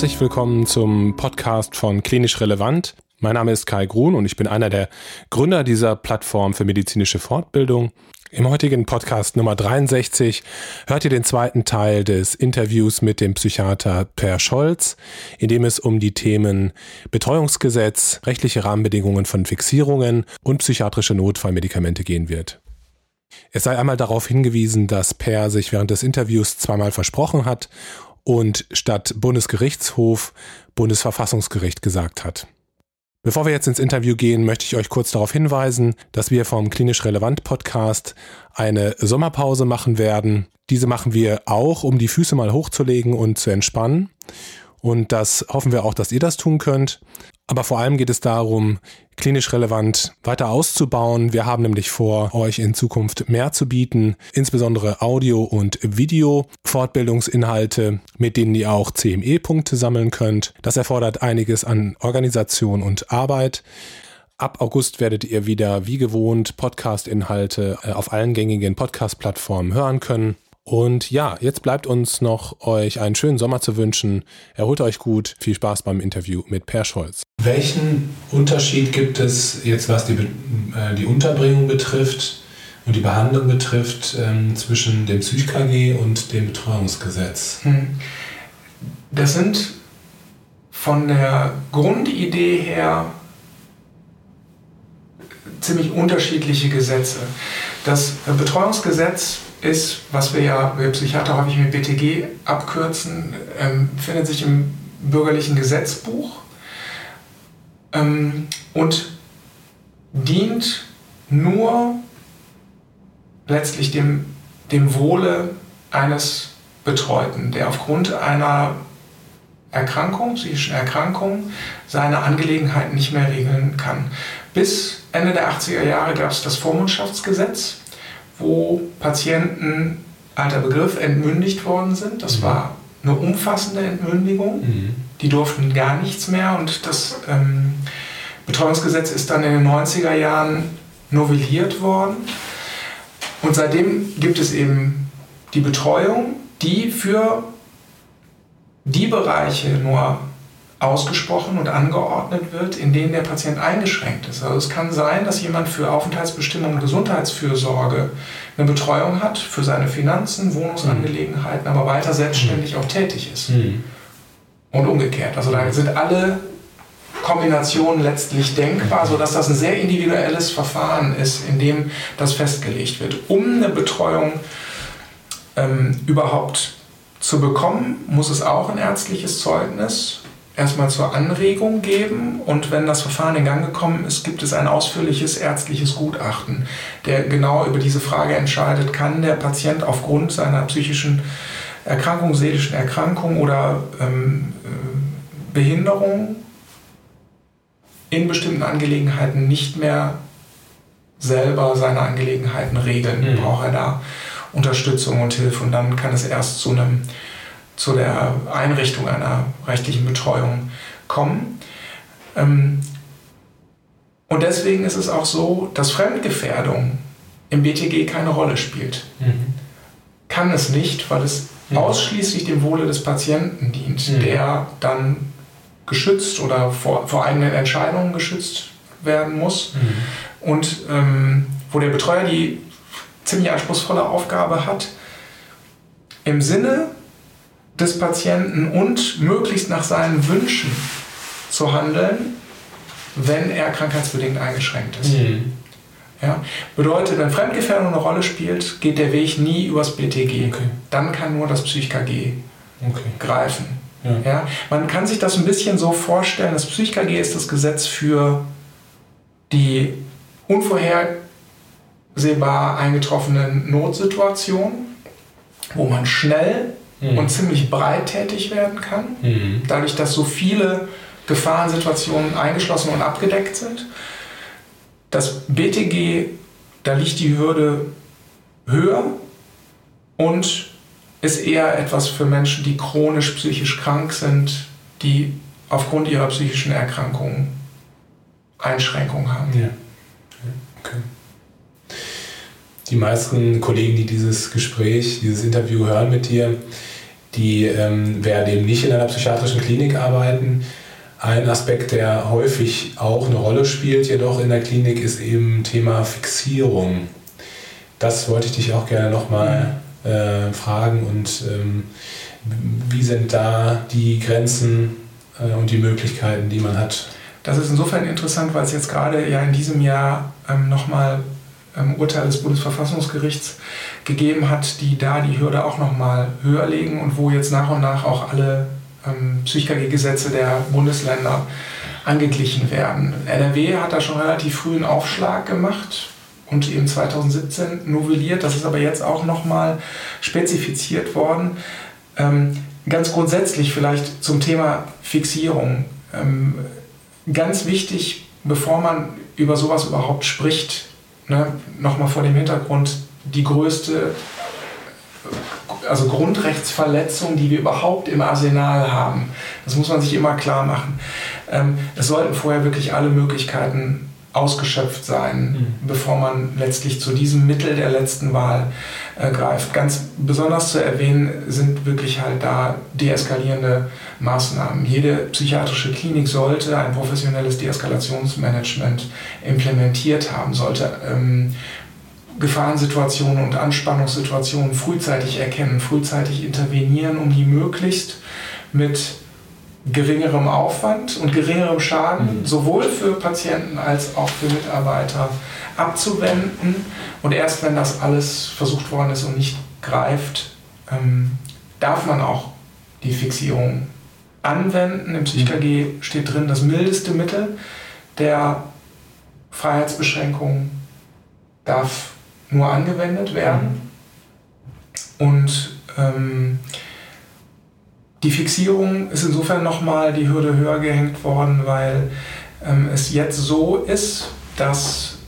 Herzlich willkommen zum Podcast von Klinisch Relevant. Mein Name ist Kai Grun und ich bin einer der Gründer dieser Plattform für medizinische Fortbildung. Im heutigen Podcast Nummer 63 hört ihr den zweiten Teil des Interviews mit dem Psychiater Per Scholz, in dem es um die Themen Betreuungsgesetz, rechtliche Rahmenbedingungen von Fixierungen und psychiatrische Notfallmedikamente gehen wird. Es sei einmal darauf hingewiesen, dass Per sich während des Interviews zweimal versprochen hat und statt Bundesgerichtshof Bundesverfassungsgericht gesagt hat. Bevor wir jetzt ins Interview gehen, möchte ich euch kurz darauf hinweisen, dass wir vom Klinisch Relevant Podcast eine Sommerpause machen werden. Diese machen wir auch, um die Füße mal hochzulegen und zu entspannen. Und das hoffen wir auch, dass ihr das tun könnt. Aber vor allem geht es darum, klinisch relevant weiter auszubauen. Wir haben nämlich vor, euch in Zukunft mehr zu bieten, insbesondere Audio- und Video-Fortbildungsinhalte, mit denen ihr auch CME-Punkte sammeln könnt. Das erfordert einiges an Organisation und Arbeit. Ab August werdet ihr wieder wie gewohnt Podcast-Inhalte äh, auf allen gängigen Podcast-Plattformen hören können. Und ja, jetzt bleibt uns noch, euch einen schönen Sommer zu wünschen. Erholt euch gut. Viel Spaß beim Interview mit Per Scholz. Welchen Unterschied gibt es jetzt, was die, äh, die Unterbringung betrifft und die Behandlung betrifft, ähm, zwischen dem PsychKG und dem Betreuungsgesetz? Hm. Das sind von der Grundidee her ziemlich unterschiedliche Gesetze. Das Betreuungsgesetz ist, was wir ja, wir Psychiater häufig mit BTG abkürzen, ähm, findet sich im bürgerlichen Gesetzbuch ähm, und dient nur letztlich dem, dem Wohle eines Betreuten, der aufgrund einer Erkrankung, psychischen Erkrankung, seine Angelegenheiten nicht mehr regeln kann. Bis Ende der 80er Jahre gab es das Vormundschaftsgesetz, wo Patienten, alter Begriff, entmündigt worden sind. Das mhm. war eine umfassende Entmündigung. Mhm. Die durften gar nichts mehr und das ähm, Betreuungsgesetz ist dann in den 90er Jahren novelliert worden. Und seitdem gibt es eben die Betreuung, die für die Bereiche nur ausgesprochen und angeordnet wird, in denen der Patient eingeschränkt ist. Also es kann sein, dass jemand für Aufenthaltsbestimmung und Gesundheitsfürsorge eine Betreuung hat, für seine Finanzen, Wohnungsangelegenheiten, aber weiter selbstständig auch tätig ist. Mhm. Und umgekehrt. Also da sind alle Kombinationen letztlich denkbar, sodass das ein sehr individuelles Verfahren ist, in dem das festgelegt wird. Um eine Betreuung ähm, überhaupt zu bekommen, muss es auch ein ärztliches Zeugnis erstmal zur Anregung geben und wenn das Verfahren in Gang gekommen ist, gibt es ein ausführliches ärztliches Gutachten, der genau über diese Frage entscheidet, kann der Patient aufgrund seiner psychischen Erkrankung, seelischen Erkrankung oder ähm, äh, Behinderung in bestimmten Angelegenheiten nicht mehr selber seine Angelegenheiten regeln, mhm. braucht er da Unterstützung und Hilfe und dann kann es erst zu einem zu der Einrichtung einer rechtlichen Betreuung kommen. Ähm, und deswegen ist es auch so, dass Fremdgefährdung im BTG keine Rolle spielt. Mhm. Kann es nicht, weil es mhm. ausschließlich dem Wohle des Patienten dient, mhm. der dann geschützt oder vor, vor eigenen Entscheidungen geschützt werden muss. Mhm. Und ähm, wo der Betreuer die ziemlich anspruchsvolle Aufgabe hat, im Sinne des Patienten und möglichst nach seinen Wünschen zu handeln, wenn er krankheitsbedingt eingeschränkt ist. Mhm. Ja? Bedeutet, wenn Fremdgefährdung eine Rolle spielt, geht der Weg nie übers BTG. Okay. Dann kann nur das PsychKG okay. greifen. Ja. ja. Man kann sich das ein bisschen so vorstellen, das PsychKG ist das Gesetz für die unvorhersehbar eingetroffenen Notsituationen, wo man schnell mhm. und ziemlich breit tätig werden kann, mhm. dadurch, dass so viele Gefahrensituationen eingeschlossen und abgedeckt sind. Das BTG, da liegt die Hürde höher und ist eher etwas für Menschen, die chronisch psychisch krank sind, die aufgrund ihrer psychischen Erkrankungen Einschränkungen haben. Ja. Okay. Die meisten Kollegen, die dieses Gespräch, dieses Interview hören mit dir, die ähm, werden eben nicht in einer psychiatrischen Klinik arbeiten. Ein Aspekt, der häufig auch eine Rolle spielt, jedoch in der Klinik, ist eben Thema Fixierung. Das wollte ich dich auch gerne nochmal äh, fragen und ähm, wie sind da die Grenzen äh, und die Möglichkeiten, die man hat? Das ist insofern interessant, weil es jetzt gerade ja in diesem Jahr ähm, nochmal ähm, Urteil des Bundesverfassungsgerichts gegeben hat, die da die Hürde auch nochmal höher legen und wo jetzt nach und nach auch alle ähm, PsychG-Gesetze der Bundesländer angeglichen werden. NRW hat da schon relativ früh einen Aufschlag gemacht und eben 2017 novelliert. Das ist aber jetzt auch nochmal spezifiziert worden. Ähm, ganz grundsätzlich vielleicht zum Thema Fixierung. Ähm, ganz wichtig, bevor man über sowas überhaupt spricht, ne, nochmal vor dem Hintergrund, die größte also Grundrechtsverletzung, die wir überhaupt im Arsenal haben. Das muss man sich immer klar machen. Ähm, es sollten vorher wirklich alle Möglichkeiten ausgeschöpft sein, mhm. bevor man letztlich zu diesem Mittel der letzten Wahl äh, greift. Ganz besonders zu erwähnen sind wirklich halt da deeskalierende Maßnahmen. Jede psychiatrische Klinik sollte ein professionelles Deeskalationsmanagement implementiert haben, sollte ähm, Gefahrensituationen und Anspannungssituationen frühzeitig erkennen, frühzeitig intervenieren, um die möglichst mit geringerem Aufwand und geringerem Schaden mhm. sowohl für Patienten als auch für Mitarbeiter abzuwenden. Und erst wenn das alles versucht worden ist und nicht greift, ähm, darf man auch die Fixierung anwenden. Im PsychKG mhm. steht drin, das mildeste Mittel der Freiheitsbeschränkung darf nur angewendet werden. Und ähm, die Fixierung ist insofern nochmal die Hürde höher gehängt worden, weil ähm, es jetzt so ist, dass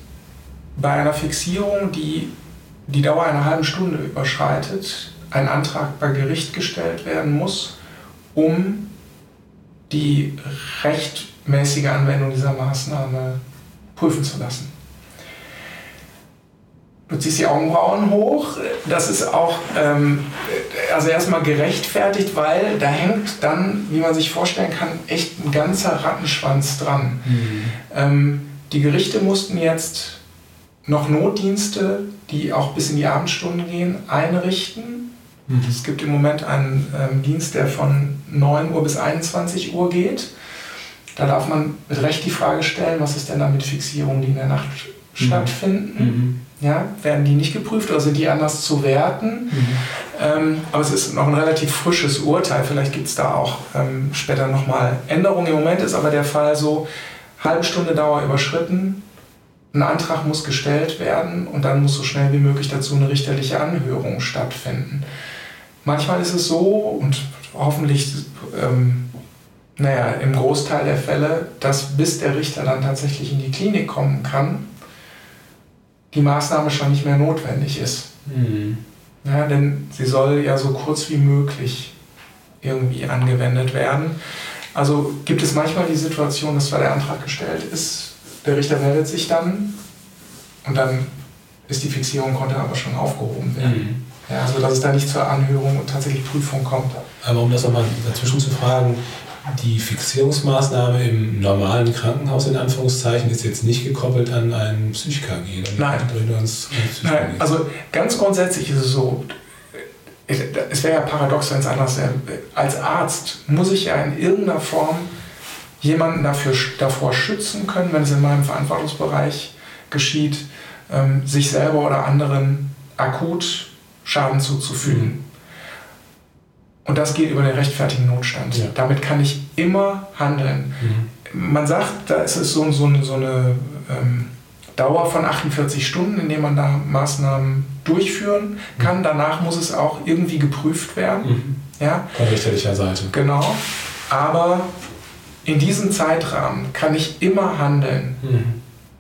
bei einer Fixierung, die die Dauer einer halben Stunde überschreitet, ein Antrag bei Gericht gestellt werden muss, um die rechtmäßige Anwendung dieser Maßnahme prüfen zu lassen. Du ziehst die Augenbrauen hoch. Das ist auch ähm, also erstmal gerechtfertigt, weil da hängt dann, wie man sich vorstellen kann, echt ein ganzer Rattenschwanz dran. Mhm. Ähm, die Gerichte mussten jetzt noch Notdienste, die auch bis in die Abendstunden gehen, einrichten. Mhm. Es gibt im Moment einen ähm, Dienst, der von 9 Uhr bis 21 Uhr geht. Da darf man mit Recht die Frage stellen, was ist denn da mit Fixierungen, die in der Nacht mhm. stattfinden? Ja, werden die nicht geprüft oder sind die anders zu werten? Mhm. Ähm, aber es ist noch ein relativ frisches Urteil. Vielleicht gibt es da auch ähm, später nochmal Änderungen. Im Moment ist aber der Fall so, halbe Stunde Dauer überschritten, ein Antrag muss gestellt werden und dann muss so schnell wie möglich dazu eine richterliche Anhörung stattfinden. Manchmal ist es so und hoffentlich, ähm, naja, im Großteil der Fälle, dass bis der Richter dann tatsächlich in die Klinik kommen kann, die Maßnahme schon nicht mehr notwendig ist. Mhm. Ja, denn sie soll ja so kurz wie möglich irgendwie angewendet werden. Also gibt es manchmal die Situation, dass zwar der Antrag gestellt ist, der Richter meldet sich dann und dann ist die Fixierung, konnte aber schon aufgehoben werden. Mhm. Ja, also dass es da nicht zur Anhörung und tatsächlich Prüfung kommt. Aber um das nochmal dazwischen zu fragen, die Fixierungsmaßnahme im normalen Krankenhaus in Anführungszeichen ist jetzt nicht gekoppelt an ein Psych-KG. Nein. Nein. Also ganz grundsätzlich ist es so, es wäre ja paradox, wenn es anders wäre. Als Arzt muss ich ja in irgendeiner Form jemanden dafür, davor schützen können, wenn es in meinem Verantwortungsbereich geschieht, ähm, sich selber oder anderen akut Schaden zuzufügen. Und das geht über den rechtfertigen Notstand. Ja. Damit kann ich immer handeln. Mhm. Man sagt, da ist es so, so eine, so eine ähm, Dauer von 48 Stunden, in der man da Maßnahmen durchführen kann. Mhm. Danach muss es auch irgendwie geprüft werden. Mhm. Ja? Von richterlicher Seite. Genau. Aber in diesem Zeitrahmen kann ich immer handeln.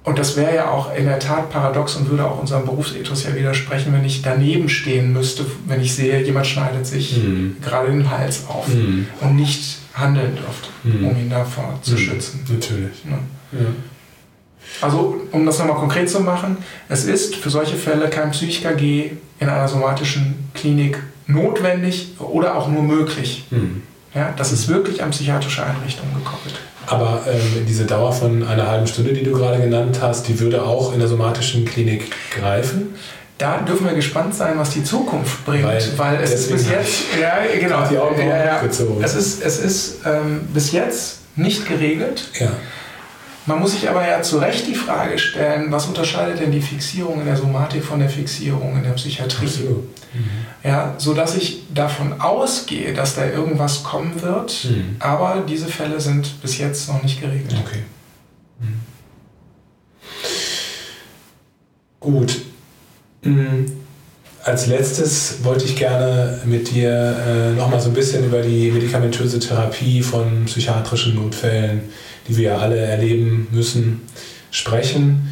Mhm. Und das wäre ja auch in der Tat paradox und würde auch unserem Berufsethos ja widersprechen, wenn ich daneben stehen müsste, wenn ich sehe, jemand schneidet sich mhm. gerade den Hals auf mhm. und nicht handeln dürfte, mhm. um ihn davor zu mhm. schützen. Natürlich. Ja. Ja. Also, um das nochmal konkret zu machen, es ist für solche Fälle kein Psych-KG in einer somatischen Klinik notwendig oder auch nur möglich. Ja, das ist wirklich an psychiatrische Einrichtungen gekoppelt. Aber ähm, diese Dauer von einer halben Stunde, die du gerade genannt hast, die würde auch in der somatischen Klinik greifen? Da dürfen wir gespannt sein, was die Zukunft bringt, weil, weil es ist bis jetzt, ja, genau, die Augen ja, ja, es ist, es ist ähm, bis jetzt nicht geregelt. Ja. Man muss sich aber ja zu Recht die Frage stellen, was unterscheidet denn die Fixierung in der Somatik von der Fixierung in der Psychiatrie? Mhm. Ja, sodass ich davon ausgehe, dass da irgendwas kommen wird, mhm. aber diese Fälle sind bis jetzt noch nicht geregelt. Okay. Mhm. Gut. Mhm. Als letztes wollte ich gerne mit dir äh, nochmal so ein bisschen über die medikamentöse Therapie von psychiatrischen Notfällen die wir ja alle erleben müssen, sprechen.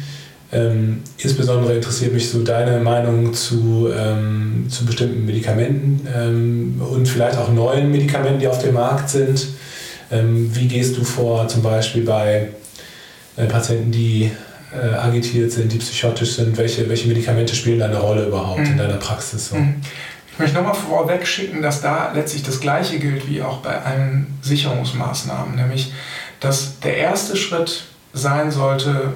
Ähm, insbesondere interessiert mich so deine Meinung zu, ähm, zu bestimmten Medikamenten ähm, und vielleicht auch neuen Medikamenten, die auf dem Markt sind. Ähm, wie gehst du vor, zum Beispiel bei äh, Patienten, die äh, agitiert sind, die psychotisch sind? Welche, welche Medikamente spielen da eine Rolle überhaupt mhm. in deiner Praxis? So? Mhm. Ich möchte nochmal vorweg schicken, dass da letztlich das Gleiche gilt wie auch bei allen Sicherungsmaßnahmen, nämlich dass der erste Schritt sein sollte,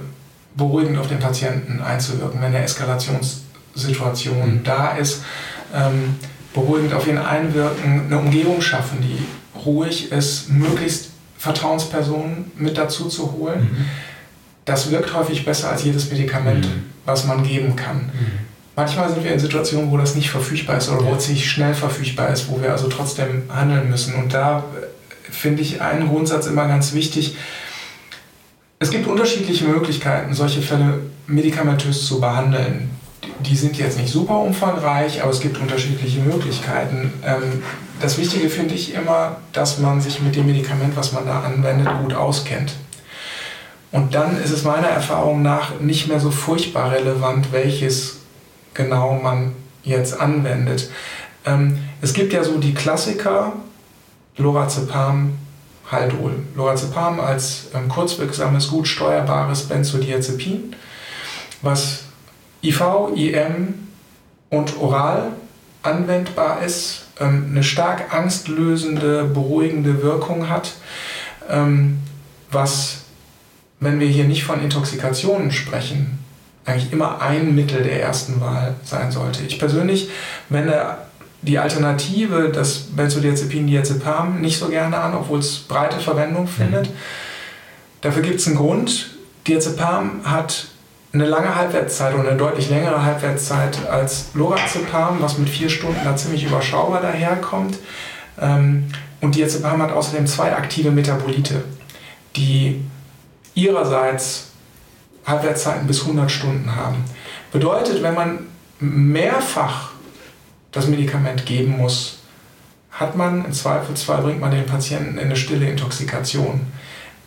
beruhigend auf den Patienten einzuwirken, wenn eine Eskalationssituation mhm. da ist, ähm, beruhigend auf ihn einwirken, eine Umgebung schaffen, die ruhig ist, möglichst Vertrauenspersonen mit dazu zu holen. Mhm. Das wirkt häufig besser als jedes Medikament, mhm. was man geben kann. Mhm. Manchmal sind wir in Situationen, wo das nicht verfügbar ist oder ja. wo es nicht schnell verfügbar ist, wo wir also trotzdem handeln müssen. Und da finde ich einen Grundsatz immer ganz wichtig. Es gibt unterschiedliche Möglichkeiten, solche Fälle medikamentös zu behandeln. Die sind jetzt nicht super umfangreich, aber es gibt unterschiedliche Möglichkeiten. Ähm, das Wichtige finde ich immer, dass man sich mit dem Medikament, was man da anwendet, gut auskennt. Und dann ist es meiner Erfahrung nach nicht mehr so furchtbar relevant, welches genau man jetzt anwendet. Ähm, es gibt ja so die Klassiker, Lorazepam, Haldol. Lorazepam als ähm, kurzwirksames, gut steuerbares Benzodiazepin, was IV, IM und oral anwendbar ist, ähm, eine stark angstlösende, beruhigende Wirkung hat, ähm, was, wenn wir hier nicht von Intoxikationen sprechen, eigentlich immer ein Mittel der ersten Wahl sein sollte. Ich persönlich wende die Alternative, das Benzodiazepin, Diazepam, nicht so gerne an, obwohl es breite Verwendung findet. Mhm. Dafür gibt es einen Grund. Diazepam hat eine lange Halbwertszeit oder eine deutlich längere Halbwertszeit als Lorazepam, was mit vier Stunden da ziemlich überschaubar daherkommt. Ähm, und Diazepam hat außerdem zwei aktive Metabolite, die ihrerseits Halbwertszeiten bis 100 Stunden haben. Bedeutet, wenn man mehrfach das Medikament geben muss, hat man im Zweifelsfall, bringt man den Patienten in eine stille Intoxikation,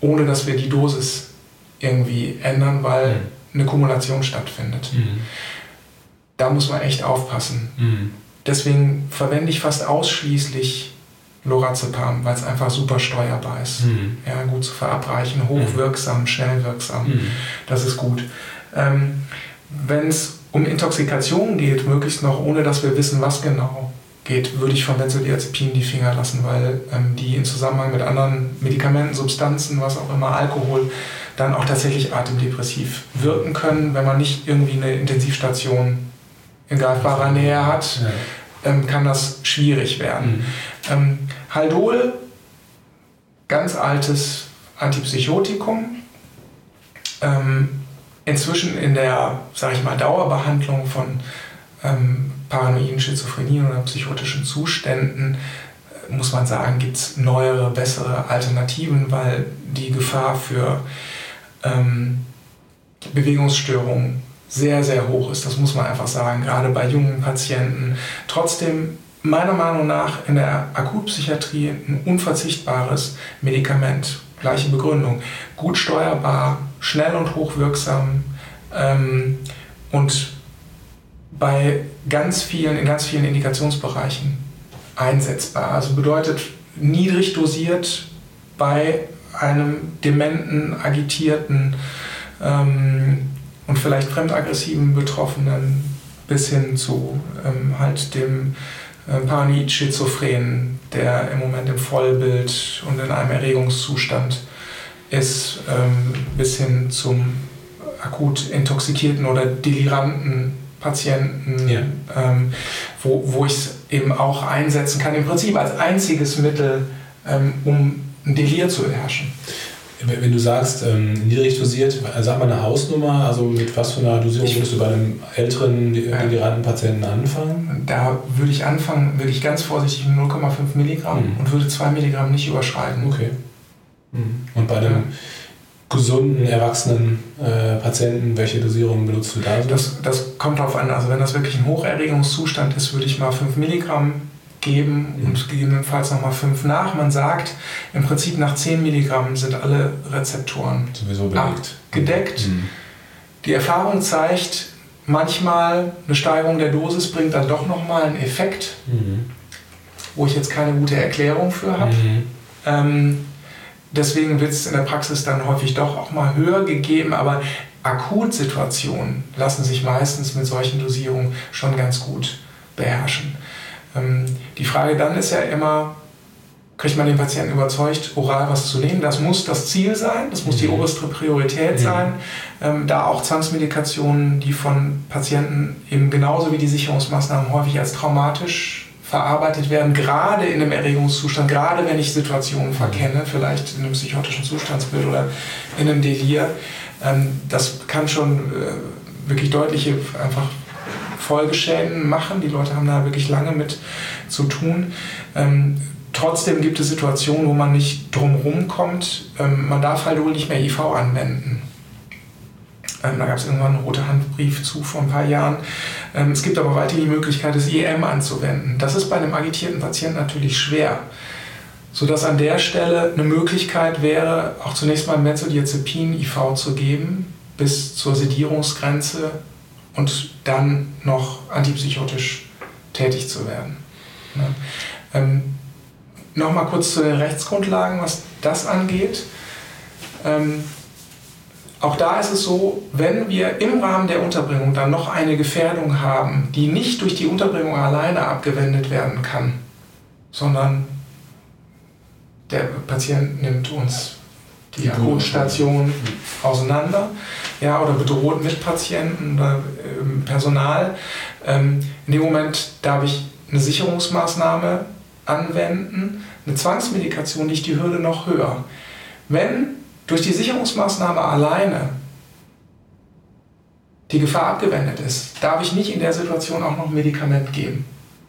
ohne dass wir die Dosis irgendwie ändern, weil mhm. eine Kumulation stattfindet. Mhm. Da muss man echt aufpassen. Mhm. Deswegen verwende ich fast ausschließlich Lorazepam, weil es einfach super steuerbar ist. Mhm. Ja, gut zu verabreichen, hochwirksam, schnell wirksam. Mhm. Das ist gut. Ähm, Wenn es um Intoxikation geht, möglichst noch ohne dass wir wissen, was genau geht, würde ich von Benzodiazepinen die Finger lassen, weil ähm, die in Zusammenhang mit anderen Medikamenten, Substanzen, was auch immer, Alkohol, dann auch tatsächlich atemdepressiv wirken können, wenn man nicht irgendwie eine Intensivstation in greifbarer Nähe hat, ja. ähm, kann das schwierig werden. Mhm. Ähm, Haldol, ganz altes Antipsychotikum, ähm, inzwischen in der, sage ich mal, Dauerbehandlung von ähm, paranoiden Schizophrenien oder psychotischen Zuständen, äh, muss man sagen, gibt es neuere, bessere Alternativen, weil die Gefahr für ähm, Bewegungsstörungen sehr, sehr hoch ist. Das muss man einfach sagen, gerade bei jungen Patienten. Trotzdem meiner Meinung nach in der Akutpsychiatrie ein unverzichtbares Medikament. Gleiche Begründung. Gut steuerbar, schnell und hochwirksam ähm, und bei ganz vielen, in ganz vielen Indikationsbereichen einsetzbar. Also bedeutet niedrig dosiert bei einem dementen, agitierten ähm, und vielleicht fremdaggressiven Betroffenen bis hin zu ähm, halt dem paranoid Schizophren, der im Moment im Vollbild und in einem Erregungszustand ist, ähm, bis hin zum akut intoxikierten oder deliranten Patienten, ja. ähm, wo, wo ich es eben auch einsetzen kann, im Prinzip als einziges Mittel, ähm, um ein Delir zu beherrschen. Wenn du sagst, ähm, niedrig dosiert, sag mal eine Hausnummer, also mit was für einer Dosierung würdest du bei einem älteren, deliranten Patienten anfangen? Da würde ich anfangen, würde ich ganz vorsichtig mit 0,5 Milligramm mhm. und würde 2 Milligramm nicht überschreiten. Okay. Mhm. Und bei einem ja. gesunden, erwachsenen äh, Patienten, welche Dosierung benutzt du da so? Das, das kommt darauf an. Also wenn das wirklich ein Hocherregungszustand ist, würde ich mal 5 Milligramm geben mhm. und gegebenenfalls nochmal 5 nach. Man sagt, im Prinzip nach 10 Milligramm sind alle Rezeptoren Sowieso belegt. gedeckt. Mhm. Die Erfahrung zeigt, manchmal eine Steigerung der Dosis bringt dann doch nochmal einen Effekt, mhm. wo ich jetzt keine gute Erklärung für habe. Mhm. Ähm, deswegen wird es in der Praxis dann häufig doch auch mal höher gegeben, aber Akutsituationen lassen sich meistens mit solchen Dosierungen schon ganz gut beherrschen. Ähm, die Frage dann ist ja immer, kriegt man den Patienten überzeugt, oral was zu nehmen? Das muss das Ziel sein, das muss die mhm. oberste Priorität mhm. sein. Ähm, da auch Zwangsmedikationen, die von Patienten eben genauso wie die Sicherungsmaßnahmen häufig als traumatisch verarbeitet werden, gerade in einem Erregungszustand, gerade wenn ich Situationen verkenne, vielleicht in einem psychotischen Zustandsbild oder in einem Delir. Ähm, das kann schon äh, wirklich deutliche einfach Folgeschäden machen. Die Leute haben da wirklich lange mit zu tun. Ähm, trotzdem gibt es Situationen, wo man nicht drumherum kommt. Ähm, man darf halt wohl nicht mehr IV anwenden. Ähm, da gab es irgendwann einen rote Handbrief zu vor ein paar Jahren. Ähm, es gibt aber weiterhin die Möglichkeit, das IM anzuwenden. Das ist bei einem agitierten Patienten natürlich schwer. Sodass an der Stelle eine Möglichkeit wäre, auch zunächst mal Benzodiazepin IV zu geben, bis zur Sedierungsgrenze und dann noch antipsychotisch tätig zu werden. Ne? Ähm, Nochmal kurz zu den Rechtsgrundlagen, was das angeht. Ähm, auch da ist es so, wenn wir im Rahmen der Unterbringung dann noch eine Gefährdung haben, die nicht durch die Unterbringung alleine abgewendet werden kann, sondern der Patient nimmt uns die Akutstation auseinander ja, oder bedroht Mitpatienten oder ähm, Personal. Ähm, in dem Moment darf ich eine Sicherungsmaßnahme anwenden. Eine Zwangsmedikation liegt die Hürde noch höher. Wenn durch die Sicherungsmaßnahme alleine die Gefahr abgewendet ist, darf ich nicht in der Situation auch noch ein Medikament geben.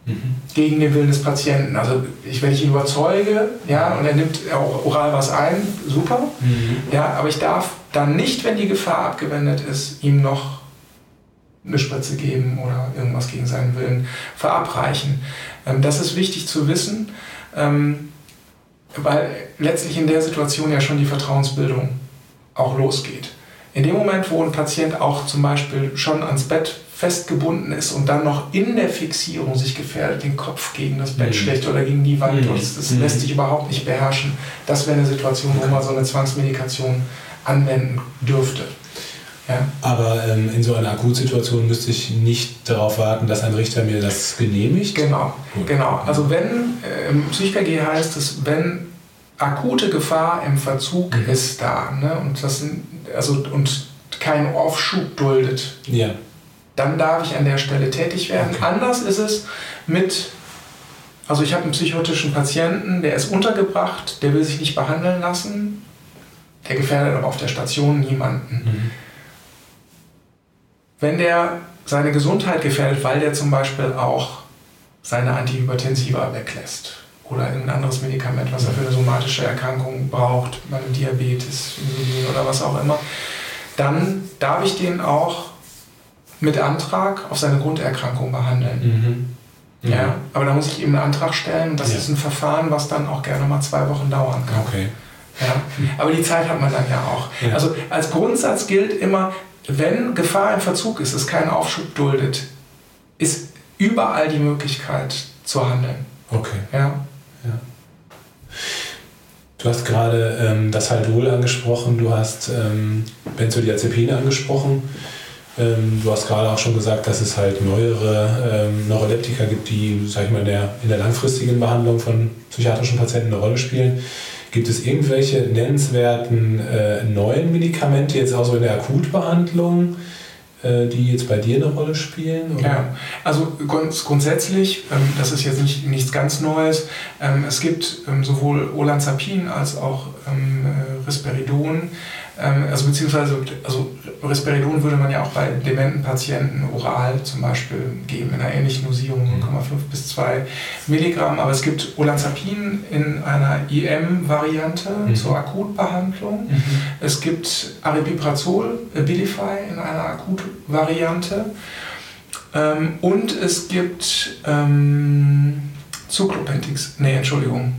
Mhm. Gegen den Willen des Patienten. Also ich, wenn ich ihn überzeuge, ja, und er nimmt auch oral was ein, super. Mhm. Ja, aber ich darf dann nicht, wenn die Gefahr abgewendet ist, ihm noch eine Spritze geben oder irgendwas gegen seinen Willen verabreichen. Ähm, das ist wichtig zu wissen, ähm, weil letztlich in der Situation ja schon die Vertrauensbildung auch losgeht. In dem Moment, wo ein Patient auch zum Beispiel schon ans Bett festgebunden ist und dann noch in der Fixierung sich gefährdet, den Kopf gegen das Bett mhm. schlägt oder gegen die Wand, mhm. das, das mhm. lässt sich überhaupt nicht beherrschen. Das wäre eine Situation, wo man so eine Zwangsmedikation anwenden dürfte. Ja. Aber ähm, in so einer Akutsituation müsste ich nicht darauf warten, dass ein Richter mir das genehmigt? Genau, Gut. genau. Also wenn, äh, im PsychKG heißt es, wenn akute Gefahr im Verzug mhm. ist da ne, und, das, also, und keinen Aufschub duldet, ja. dann darf ich an der Stelle tätig werden. Okay. Anders ist es mit, also ich habe einen psychotischen Patienten, der ist untergebracht, der will sich nicht behandeln lassen, der gefährdet aber auf der Station niemanden. Mhm. Wenn der seine Gesundheit gefährdet, weil der zum Beispiel auch seine Antihypertensiva weglässt oder irgendein anderes Medikament, was er für eine somatische Erkrankung braucht, meine Diabetes, Insulin oder was auch immer, dann darf ich den auch mit Antrag auf seine Grunderkrankung behandeln. Mhm. Mhm. Ja, aber da muss ich eben einen Antrag stellen. Das ja. ist ein Verfahren, was dann auch gerne mal zwei Wochen dauern kann. Okay. Ja, aber die Zeit hat man dann ja auch. Ja. Also als Grundsatz gilt immer, wenn Gefahr im Verzug ist, es keinen Aufschub duldet, ist überall die Möglichkeit zu handeln. Okay. Ja. Ja. Du hast gerade ähm, das Haldol angesprochen, du hast ähm, Benzodiazepine angesprochen. Ähm, du hast gerade auch schon gesagt, dass es halt neuere ähm, Neuroleptika gibt, die, sag ich mal, in der, in der langfristigen Behandlung von psychiatrischen Patienten eine Rolle spielen. Gibt es irgendwelche nennenswerten äh, neuen Medikamente jetzt auch so in der Akutbehandlung, die jetzt bei dir eine Rolle spielen? Oder? Ja, also grunds grundsätzlich, ähm, das ist jetzt nicht, nichts ganz Neues, ähm, es gibt ähm, sowohl Olanzapin als auch äh, Risperidon, also beziehungsweise also Risperidon würde man ja auch bei dementen Patienten oral zum Beispiel geben, in einer ähnlichen Dosierung 0,5 mhm. bis 2 Milligramm. Aber es gibt Olanzapin in einer IM-Variante mhm. zur Akutbehandlung. Mhm. Es gibt Aripiprazol, Abilify in einer Akutvariante. Ähm, und es gibt ähm, Zuclopentix, nee, Entschuldigung,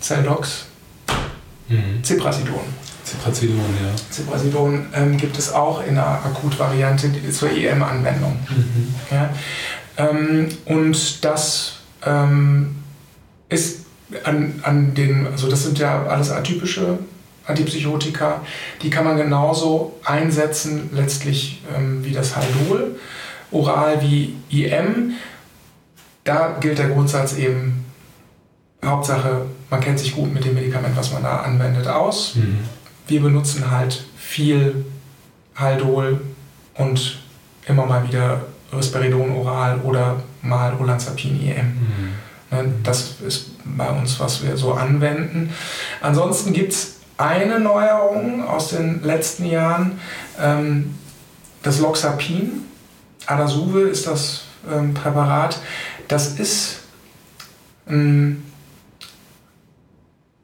Celdox Mhm. Ziprasidon. Ziprasidon, ja. Ziprasidon ähm, gibt es auch in einer Akutvariante zur EM-Anwendung. Mhm. Ja? Ähm, und das ähm, ist an, an den, also das sind ja alles atypische Antipsychotika, die kann man genauso einsetzen, letztlich ähm, wie das Haldol, oral wie IM. Da gilt der Grundsatz eben, Hauptsache, man kennt sich gut mit dem Medikament, was man da anwendet, aus. Mhm. Wir benutzen halt viel Haldol und immer mal wieder Risperidon oral oder mal Olanzapin EM. Mhm. Ne, das ist bei uns, was wir so anwenden. Ansonsten gibt es eine Neuerung aus den letzten Jahren, ähm, das Loxapin. Adasuve ist das ähm, Präparat. Das ist ein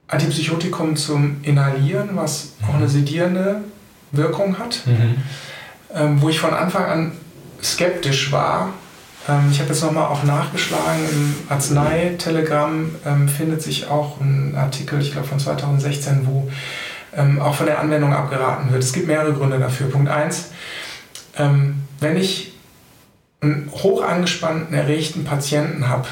Antipsychotikum zum Inhalieren, was auch eine sedierende Wirkung hat, mhm. ähm, wo ich von Anfang an skeptisch war. Ähm, ich habe jetzt nochmal auch nachgeschlagen, im Arzneitelegramm ähm, findet sich auch ein Artikel, ich glaube von 2016, wo ähm, auch von der Anwendung abgeraten wird. Es gibt mehrere Gründe dafür. Punkt 1, ähm, wenn ich einen hoch angespannten, erregten Patienten habe,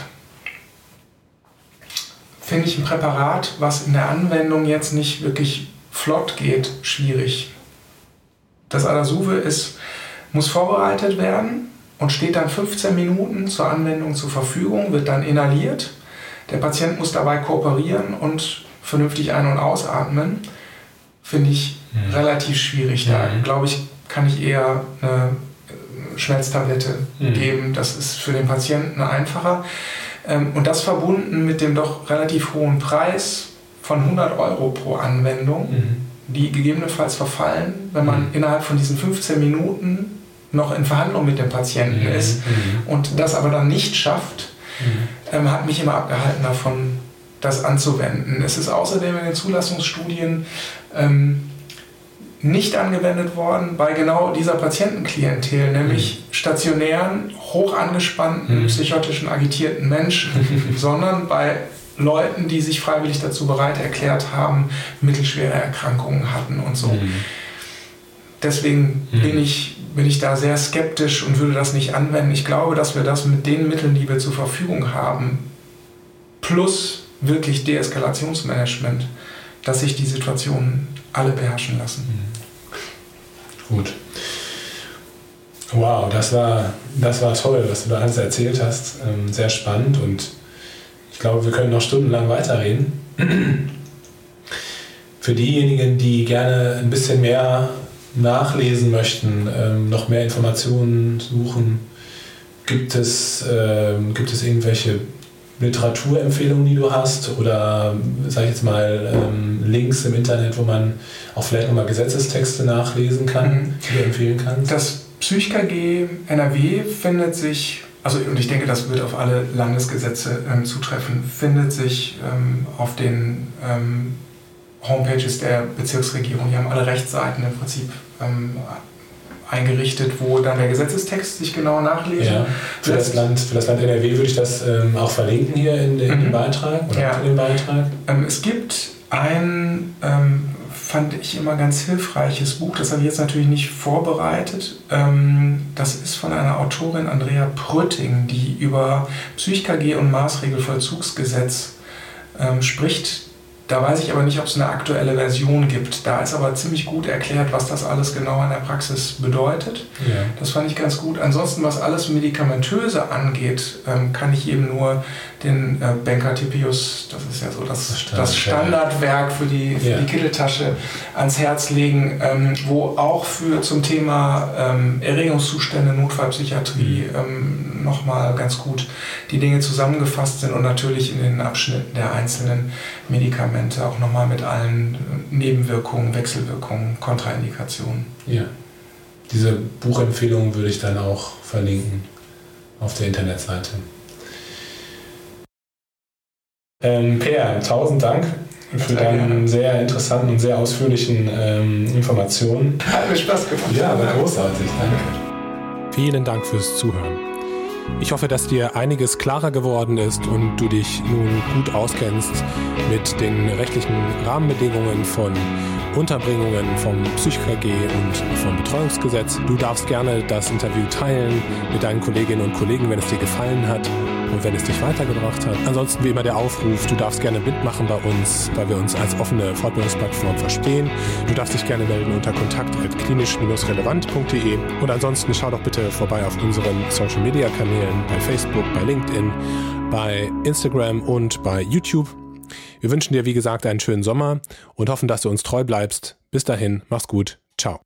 finde ich ein Präparat, was in der Anwendung jetzt nicht wirklich flott geht, schwierig. Das Adasuve ist, muss vorbereitet werden und steht dann 15 Minuten zur Anwendung zur Verfügung, wird dann inhaliert. Der Patient muss dabei kooperieren und vernünftig ein- und ausatmen. Finde ich mhm. relativ schwierig. Da mhm. glaube ich, kann ich eher eine Schmelztablette mhm. geben. Das ist für den Patienten einfacher. Ähm, und das verbunden mit dem doch relativ hohen Preis von 100 Euro pro Anwendung, mhm. die gegebenenfalls verfallen, wenn man mhm. innerhalb von diesen 15 Minuten noch in Verhandlung mit dem Patienten mhm. ist mhm. und das aber dann nicht schafft, mhm. ähm, hat mich immer abgehalten davon, das anzuwenden. Es ist außerdem in den Zulassungsstudien ähm, nicht angewendet worden bei genau dieser Patientenklientel, nämlich mhm. stationären, hoch angespannten, mhm. psychotischen, agitierten Menschen, sondern bei Leuten, die sich freiwillig dazu bereit erklärt haben, mittelschwere Erkrankungen hatten und so. Mhm. Deswegen mhm. bin, ich, bin ich da sehr skeptisch und würde das nicht anwenden. Ich glaube, dass wir das mit den Mitteln, die wir zur Verfügung haben, plus wirklich Deeskalationsmanagement, dass sich die Situation alle beherrschen lassen. Mhm. Gut. Wow, das war, das war toll, was du da alles erzählt hast. Ähm, sehr spannend und ich glaube, wir können noch stundenlang weiterreden. Für diejenigen, die gerne ein bisschen mehr nachlesen möchten, ähm, noch mehr Informationen suchen, gibt es, ähm, gibt es irgendwelche Literaturempfehlungen, die du hast oder sag ich jetzt mal ähm, Links im Internet, wo man auch vielleicht nochmal Gesetzestexte nachlesen kann, mhm. die du empfehlen kannst? Das PsychKG NRW findet sich, also und ich denke, das wird auf alle Landesgesetze ähm, zutreffen, findet sich ähm, auf den ähm, Homepages der Bezirksregierung. Die haben alle Rechtsseiten im Prinzip ähm, eingerichtet, wo dann der Gesetzestext sich genau nachlesen. Ja, für, das Land, für das Land NRW würde ich das ähm, auch verlinken hier in, den, mhm. Beitrag oder ja. in den Beitrag. Ähm, es gibt ein, ähm, fand ich immer ganz hilfreiches Buch, das habe ich jetzt natürlich nicht vorbereitet. Ähm, das ist von einer Autorin Andrea Prötting, die über PsychKG und Maßregelvollzugsgesetz ähm, spricht. Da weiß ich aber nicht, ob es eine aktuelle Version gibt. Da ist aber ziemlich gut erklärt, was das alles genau in der Praxis bedeutet. Ja. Das fand ich ganz gut. Ansonsten, was alles Medikamentöse angeht, ähm, kann ich eben nur den äh, Banker Tipius, das ist ja so das, das, Standard, das Standardwerk für die, für ja. die Kitteltasche, ans Herz legen, ähm, wo auch für zum Thema ähm, Erregungszustände, Notfallpsychiatrie mhm. ähm, nochmal ganz gut die Dinge zusammengefasst sind und natürlich in den Abschnitten der einzelnen Medikamente auch nochmal mit allen Nebenwirkungen, Wechselwirkungen, Kontraindikationen. Ja. Diese Buchempfehlungen würde ich dann auch verlinken auf der Internetseite. Ähm, Per, tausend Dank für sehr deine gerne. sehr interessanten und sehr ausführlichen ähm, Informationen. Hat mir Spaß gemacht. Ja, war großartig. Danke. Vielen Dank fürs Zuhören. Ich hoffe, dass dir einiges klarer geworden ist und du dich nun gut auskennst mit den rechtlichen Rahmenbedingungen von Unterbringungen vom PsychKG und vom Betreuungsgesetz. Du darfst gerne das Interview teilen mit deinen Kolleginnen und Kollegen, wenn es dir gefallen hat und wenn es dich weitergebracht hat. Ansonsten wie immer der Aufruf, du darfst gerne mitmachen bei uns, weil wir uns als offene Fortbildungsplattform verstehen. Du darfst dich gerne melden unter kontakt.klinisch-relevant.de und ansonsten schau doch bitte vorbei auf unseren Social Media Kanälen bei Facebook, bei LinkedIn, bei Instagram und bei YouTube. Wir wünschen dir, wie gesagt, einen schönen Sommer und hoffen, dass du uns treu bleibst. Bis dahin, mach's gut. Ciao.